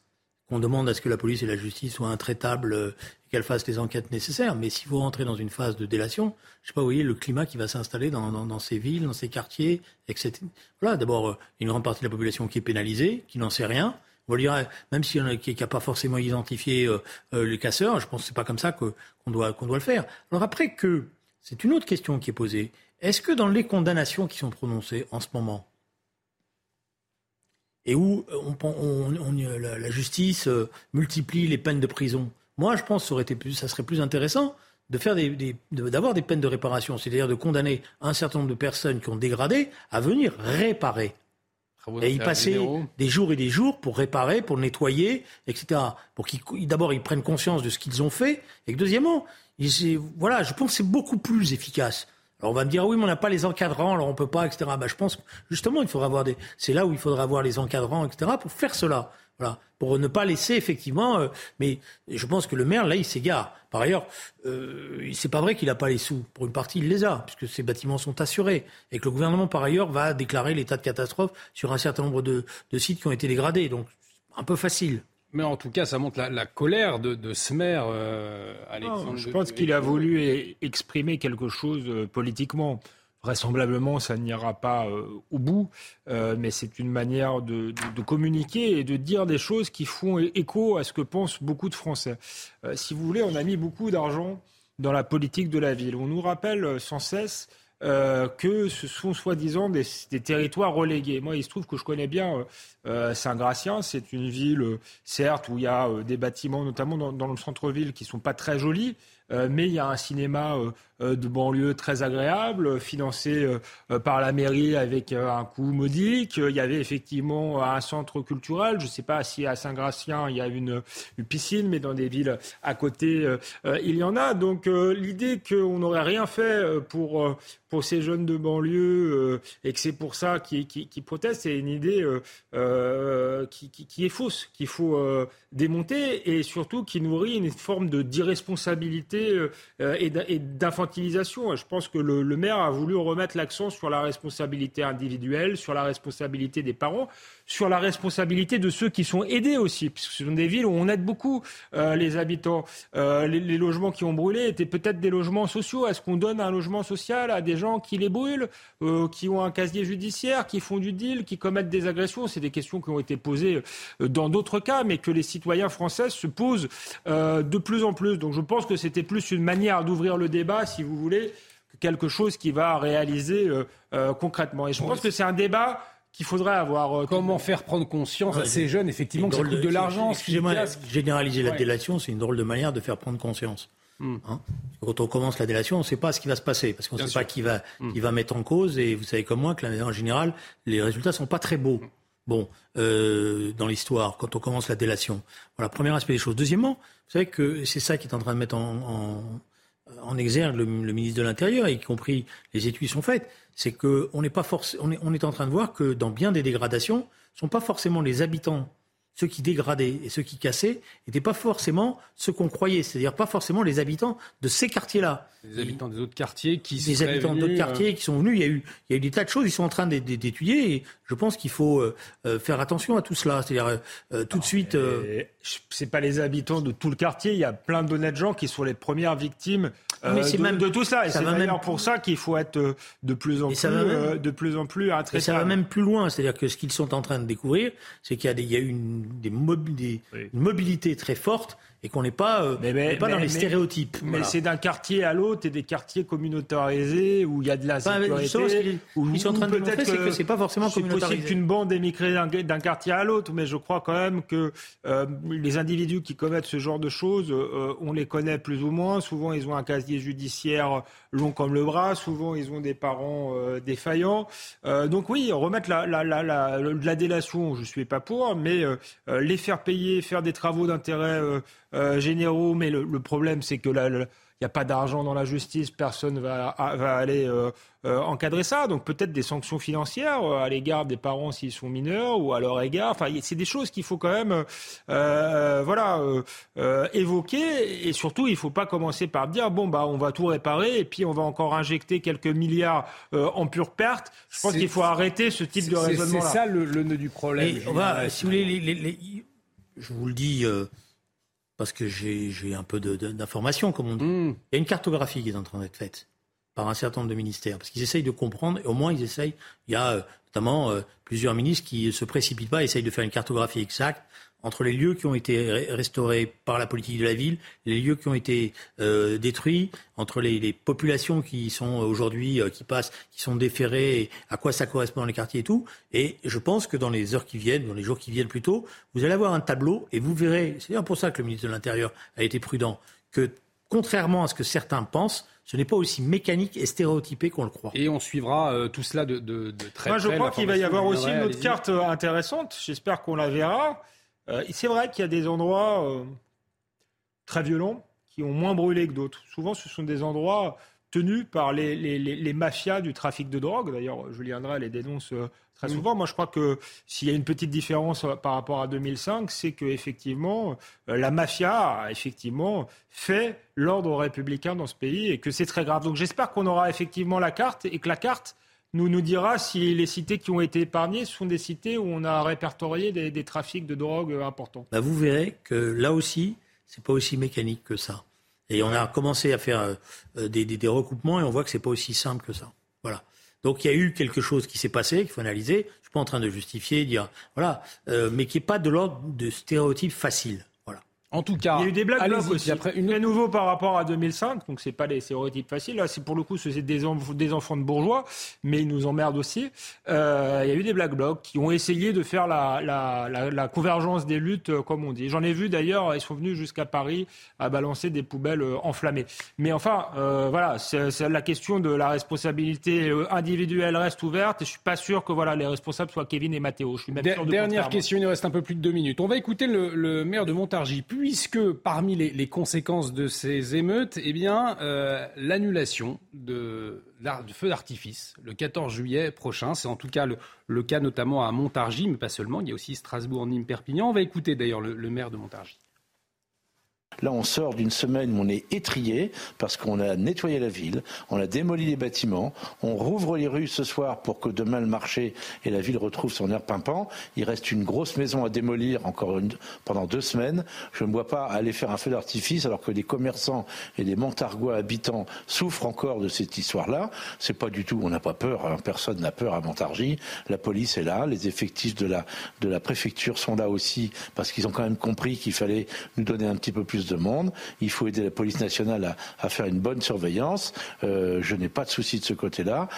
On demande à ce que la police et la justice soient intraitables qu'elle fasse les enquêtes nécessaires. Mais si vous rentrez dans une phase de délation, je sais pas, vous voyez le climat qui va s'installer dans, ces villes, dans ces quartiers, etc. Voilà, d'abord, euh, une grande partie de la population qui est pénalisée, qui n'en sait rien. On va dire, même s'il y en a qui n'a pas forcément identifié euh, euh, les casseurs, je pense que c'est pas comme ça qu'on doit, qu'on doit le faire. Alors après que, c'est une autre question qui est posée. Est-ce que dans les condamnations qui sont prononcées en ce moment, et où on, la, justice multiplie les peines de prison, moi, je pense que ça, aurait été plus, ça serait plus intéressant de faire des, d'avoir des peines de réparation, c'est-à-dire de condamner un certain nombre de personnes qui ont dégradé à venir réparer. Et y passer des jours et des jours pour réparer, pour nettoyer, etc. Pour qu'ils, d'abord, ils prennent conscience de ce qu'ils ont fait, et que deuxièmement, voilà, je pense que c'est beaucoup plus efficace. Alors on va me dire oui, mais on n'a pas les encadrants, alors on peut pas, etc. Bah, je pense justement, il faudra avoir des, c'est là où il faudra avoir les encadrants, etc. pour faire cela. Voilà, pour ne pas laisser effectivement. Euh, mais je pense que le maire là, il s'égare. Par ailleurs, euh, c'est pas vrai qu'il n'a pas les sous. Pour une partie, il les a, puisque ces bâtiments sont assurés, et que le gouvernement par ailleurs va déclarer l'état de catastrophe sur un certain nombre de, sites qui ont été dégradés. Donc un peu facile. Mais en tout cas, ça montre la, colère de, ce maire, euh, Alexandre. je pense qu'il a voulu exprimer quelque chose politiquement. Vraisemblablement, ça n'ira pas au bout, mais c'est une manière de, communiquer et de dire des choses qui font écho à ce que pensent beaucoup de Français. si vous voulez, on a mis beaucoup d'argent dans la politique de la ville. On nous rappelle sans cesse euh, que ce sont soi-disant des, territoires relégués. Moi, il se trouve que je connais bien euh, Saint-Gratien. C'est une ville, certes, où il y a euh, des bâtiments, notamment dans, dans le centre-ville, qui sont pas très jolis, mais il y a un cinéma euh, de banlieue très agréable, financé euh, par la mairie avec euh, un coût modique. Il y avait effectivement un centre culturel. Je ne sais pas si à Saint-Gratien il y a une, piscine, mais dans des villes à côté, il y en a. Donc l'idée qu'on n'aurait rien fait pour, pour ces jeunes de banlieue et que c'est pour ça qu'ils qui, protestent, c'est une idée qui, qui, est fausse, qu'il faut démonter et surtout qui nourrit une forme d'irresponsabilité et je pense que le, maire a voulu remettre l'accent sur la responsabilité individuelle, sur la responsabilité des parents, sur la responsabilité de ceux qui sont aidés aussi, puisque ce sont des villes où on aide beaucoup euh, les habitants. Euh, les, logements qui ont brûlé étaient peut-être des logements sociaux. Est-ce qu'on donne un logement social à des gens qui les brûlent, euh, qui ont un casier judiciaire, qui font du deal, qui commettent des agressions? C'est des questions qui ont été posées dans d'autres cas, mais que les citoyens français se posent de plus en plus. Donc je pense que c'était plus une manière d'ouvrir le débat, si vous voulez, que quelque chose qui va réaliser concrètement. Et je pense que c'est un débat qu'il faudrait avoir. Euh, Comment faire prendre conscience à ces jeunes, effectivement, que ça coûte de, l'argent Excusez-moi, généraliser la délation, c'est une drôle de manière de faire prendre conscience. Hmm. Hein quand on commence la délation, on ne sait pas ce qui va se passer, parce qu'on ne sait pas qui va, hmm. qui va mettre en cause, et vous savez comme moi que en général, les résultats ne sont pas très beaux. Bon, euh, dans l'histoire, quand on commence la délation. Voilà, premier aspect des choses. Deuxièmement, vous savez que c'est ça qui est en train de mettre en, en, exergue le, ministre de l'Intérieur, y compris les études sont faites c'est qu'on n'est pas on est, on est en train de voir que dans bien des dégradations, ce ne sont pas forcément les habitants ceux qui dégradaient et ceux qui cassaient n'étaient pas forcément ceux qu'on croyait, c'est-à-dire pas forcément les habitants de ces quartiers-là. Les habitants des autres quartiers qui Les habitants d'autres quartiers euh, qui sont venus, il y, a eu, il y a eu des tas de choses, ils sont en train d'étudier et je pense qu'il faut euh, euh, faire attention à tout cela. C'est-à-dire tout de suite. C'est pas les habitants de tout le quartier, il y a plein d'honnêtes gens qui sont les premières victimes de, même, de, tout ça. Et c'est d'ailleurs pour ça qu'il faut être de plus en plus, de plus en plus Et ça va même plus loin, c'est-à-dire que ce qu'ils sont en train de découvrir, c'est qu'il y a, des, il y a eu une des, une mobilité très forte et qu'on n'est pas, euh, pas dans les stéréotypes. Mais c'est d'un quartier à l'autre et des quartiers communautarisés où il y a de la sécurité. où, ils sont en train de montrer, c'est que c'est pas forcément communautarisé. C'est possible qu'une bande émigrée d'un quartier à l'autre, mais je crois quand même que euh, les individus qui commettent ce genre de choses, euh, on les connaît plus ou moins. Souvent, ils ont un casier judiciaire long comme le bras. Souvent, ils ont des parents défaillants. donc oui, remettre la, la, la, la, délation, je suis pas pour, mais les faire payer, faire des travaux d'intérêt euh, généraux, mais le, problème, c'est que là, il n'y a pas d'argent dans la justice, personne va, va aller euh, euh, encadrer ça. Donc peut-être des sanctions financières à l'égard des parents s'ils sont mineurs ou à leur égard. Enfin, c'est des choses qu'il faut quand même, voilà, évoquer. Et surtout, il ne faut pas commencer par dire bon bah on va tout réparer et puis on va encore injecter quelques milliards en pure perte. Je pense qu'il faut arrêter ce type de raisonnement. C'est ça le, nœud du problème. si vous voulez, je vous le dis parce que j'ai un peu d'informations, comme on dit. Hmm. Il y a une cartographie qui est en train d'être faite par un certain nombre de ministères, parce qu'ils essayent de comprendre, et au moins ils essayent, il y a euh, notamment euh, plusieurs ministres qui ne se précipitent pas, essayent de faire une cartographie exacte entre les lieux qui ont été restaurés par la politique de la ville, les lieux qui ont été euh, détruits, entre les, populations qui sont aujourd'hui, euh, qui passent, qui sont déférées, à quoi ça correspond dans les quartiers et tout. Et je pense que dans les heures qui viennent, dans les jours qui viennent plutôt, vous allez avoir un tableau et vous verrez, c'est pour ça que le ministre de l'Intérieur a été prudent, que contrairement à ce que certains pensent, ce n'est pas aussi mécanique et stéréotypé qu'on le croit. Et on suivra euh, tout cela de, de, de très Moi, je crois qu'il va y avoir aussi une autre carte intéressante. J'espère qu'on la verra. Euh, c'est vrai qu'il y a des endroits euh, très violents qui ont moins brûlé que d'autres. Souvent, ce sont des endroits tenus par les, mafias du trafic de drogue. D'ailleurs, Julien Drey les dénonce euh, très souvent. Moi, je crois que s'il y a une petite différence par rapport à 2005, c'est que effectivement, la mafia a effectivement fait l'ordre républicain dans ce pays et que c'est très grave. Donc, j'espère qu'on aura effectivement la carte et que la carte nous nous dira si les cités qui ont été épargnées sont des cités où on a répertorié des, trafics de drogue importants. Bah, vous verrez que là aussi, c'est pas aussi mécanique que ça. Et on a commencé à faire euh, des, recoupements et on voit que c'est pas aussi simple que ça. Voilà. Donc il y a eu quelque chose qui s'est passé, qu'il faut analyser. Je suis pas en train de justifier, dire voilà, euh, mais qui est pas de l'ordre de stéréotypes faciles. En tout cas, il y a eu des blagues aussi. Après, une... nouveau par rapport à 2005, donc c'est pas les stéréotypes faciles. Là, c'est pour le coup, c'est des, des, enfants de bourgeois, mais ils nous emmerdent aussi. Euh, il y a eu des black blocs qui ont essayé de faire la, la, la, la convergence des luttes, euh, comme on dit. J'en ai vu d'ailleurs, ils sont venus jusqu'à Paris à balancer des poubelles euh, enflammées. Mais enfin, euh, voilà, c'est la question de la responsabilité euh, individuelle reste ouverte. Et je suis pas sûr que voilà les responsables soient Kevin et Mathéo. Je suis même sûr de Dernière question, il nous reste un peu plus de deux minutes. On va écouter le, le maire de Montargis puisque parmi les, conséquences de ces émeutes, eh bien, euh, l'annulation de, de, feu d'artifice le 14 juillet prochain. C'est en tout cas le, cas notamment à Montargis, mais pas seulement. Il y a aussi Strasbourg, Nîmes, Perpignan. On va écouter d'ailleurs le, le maire de Montargis. Là, on sort d'une semaine où on est étrié parce qu'on a nettoyé la ville, on a démoli les bâtiments, on rouvre les rues ce soir pour que demain le marché et la ville retrouvent son air pimpant. Il reste une grosse maison à démolir encore pendant deux semaines. Je ne vois pas aller faire un feu d'artifice alors que des commerçants et des Montargois habitants souffrent encore de cette histoire-là. C'est pas du tout, on n'a pas peur, hein. personne n'a peur à Montargis. La police est là, les effectifs de la, de la préfecture sont là aussi parce qu'ils ont quand même compris qu'il fallait nous donner un petit peu plus de monde. Il faut aider la police nationale à, faire une bonne surveillance. Euh, je n'ai pas de souci de ce côté-là.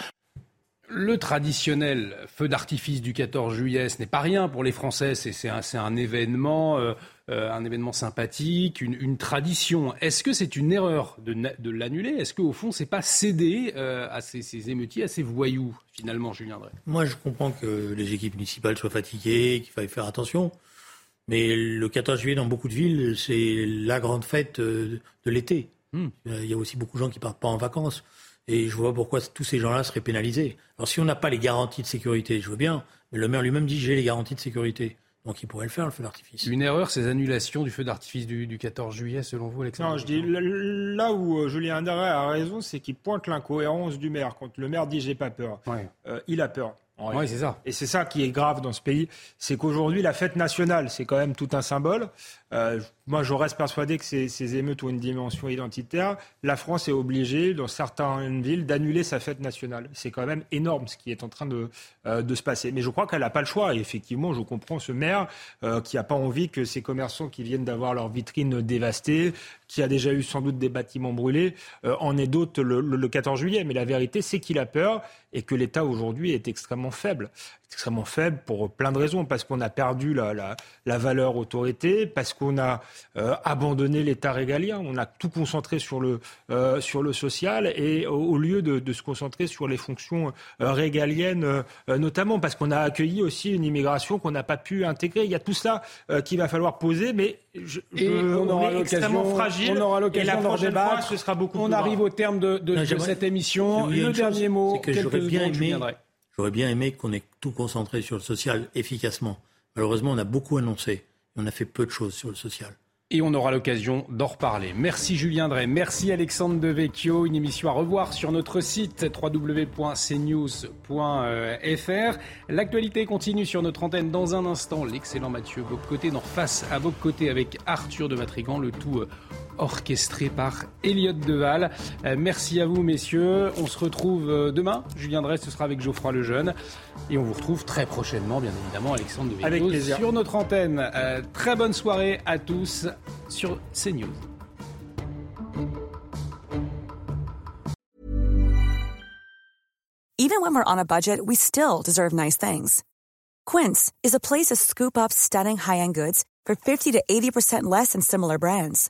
Le traditionnel feu d'artifice du 14 juillet, ce n'est pas rien pour les Français. C'est un, événement, euh, euh, un événement sympathique, une, tradition. Est-ce que c'est une erreur de, l'annuler? Est-ce qu'au fond, c'est pas céder à ces, ces, émeutiers, à ces voyous, finalement, Julien Drey? Moi, je comprends que les équipes municipales soient fatiguées, qu'il faille faire attention. Mais le 14 juillet, dans beaucoup de villes, c'est la grande fête euh, de l'été. Hmm. Il y a aussi beaucoup de gens qui partent pas en vacances. Et je vois pourquoi tous ces gens-là seraient pénalisés. Alors si on n'a pas les garanties de sécurité, je veux bien, mais le maire lui-même dit j'ai les garanties de sécurité. Donc il pourrait le faire, le feu d'artifice. Une erreur, ces annulations du feu d'artifice du, 14 juillet, selon vous, Alexandre Non, je dis là où euh, Julien André a raison, c'est qu'il pointe l'incohérence du maire. Quand le maire dit j'ai pas peur, euh, il a peur. Oui, c'est ça. Et c'est ça qui est grave dans ce pays, c'est qu'aujourd'hui, la fête nationale, c'est quand même tout un symbole. Euh, moi, je reste persuadé que ces, ces, émeutes ont une dimension identitaire. La France est obligée, dans certaines villes, d'annuler sa fête nationale. C'est quand même énorme ce qui est en train de, euh, de se passer. Mais je crois qu'elle n'a pas le choix. Et effectivement, je comprends ce maire euh, qui n'a pas envie que ces commerçants qui viennent d'avoir leurs vitrines dévastées, qui a déjà eu sans doute des bâtiments brûlés, en ait d'autres le, le 14 juillet. Mais la vérité, c'est qu'il a peur et que l'État aujourd'hui est extrêmement faible extrêmement faible pour plein de raisons, parce qu'on a perdu la, la, la, valeur autorité, parce qu'on a euh, abandonné l'État régalien, on a tout concentré sur le, euh, sur le social, et au, lieu de, de, se concentrer sur les fonctions euh, régaliennes, euh, notamment parce qu'on a accueilli aussi une immigration qu'on n'a pas pu intégrer. Il y a tout ça qu'il va falloir poser, mais je, je, on, aura on est extrêmement fragile. On aura l'occasion d'en débattre. ce sera beaucoup on arrive au terme de, de, de cette émission. Le dernier mot, que j'aurais bien aimé J'aurais bien aimé qu'on ait tout concentré sur le social efficacement. Malheureusement, on a beaucoup annoncé. On a fait peu de choses sur le social et on aura l'occasion d'en reparler. Merci Julien Drey, merci Alexandre Devecchio, une émission à revoir sur notre site www.cnews.fr. L'actualité continue sur notre antenne dans un instant. L'excellent Mathieu côtés dans face à vos côtés avec Arthur de Matrigan, le tout euh, orchestré par Elliott Deval. Euh, merci à vous messieurs, on se retrouve euh, demain. Julien Drey, ce sera avec Geoffroy Lejeune. Et on vous retrouve très prochainement, bien évidemment, Alexandre Devecchio, avec plaisir. sur notre antenne. très bonne soirée à tous. sur CNews. Even when we're on a budget, we still deserve nice things. Quince is a place to scoop up stunning high-end goods for 50 to 80% less than similar brands.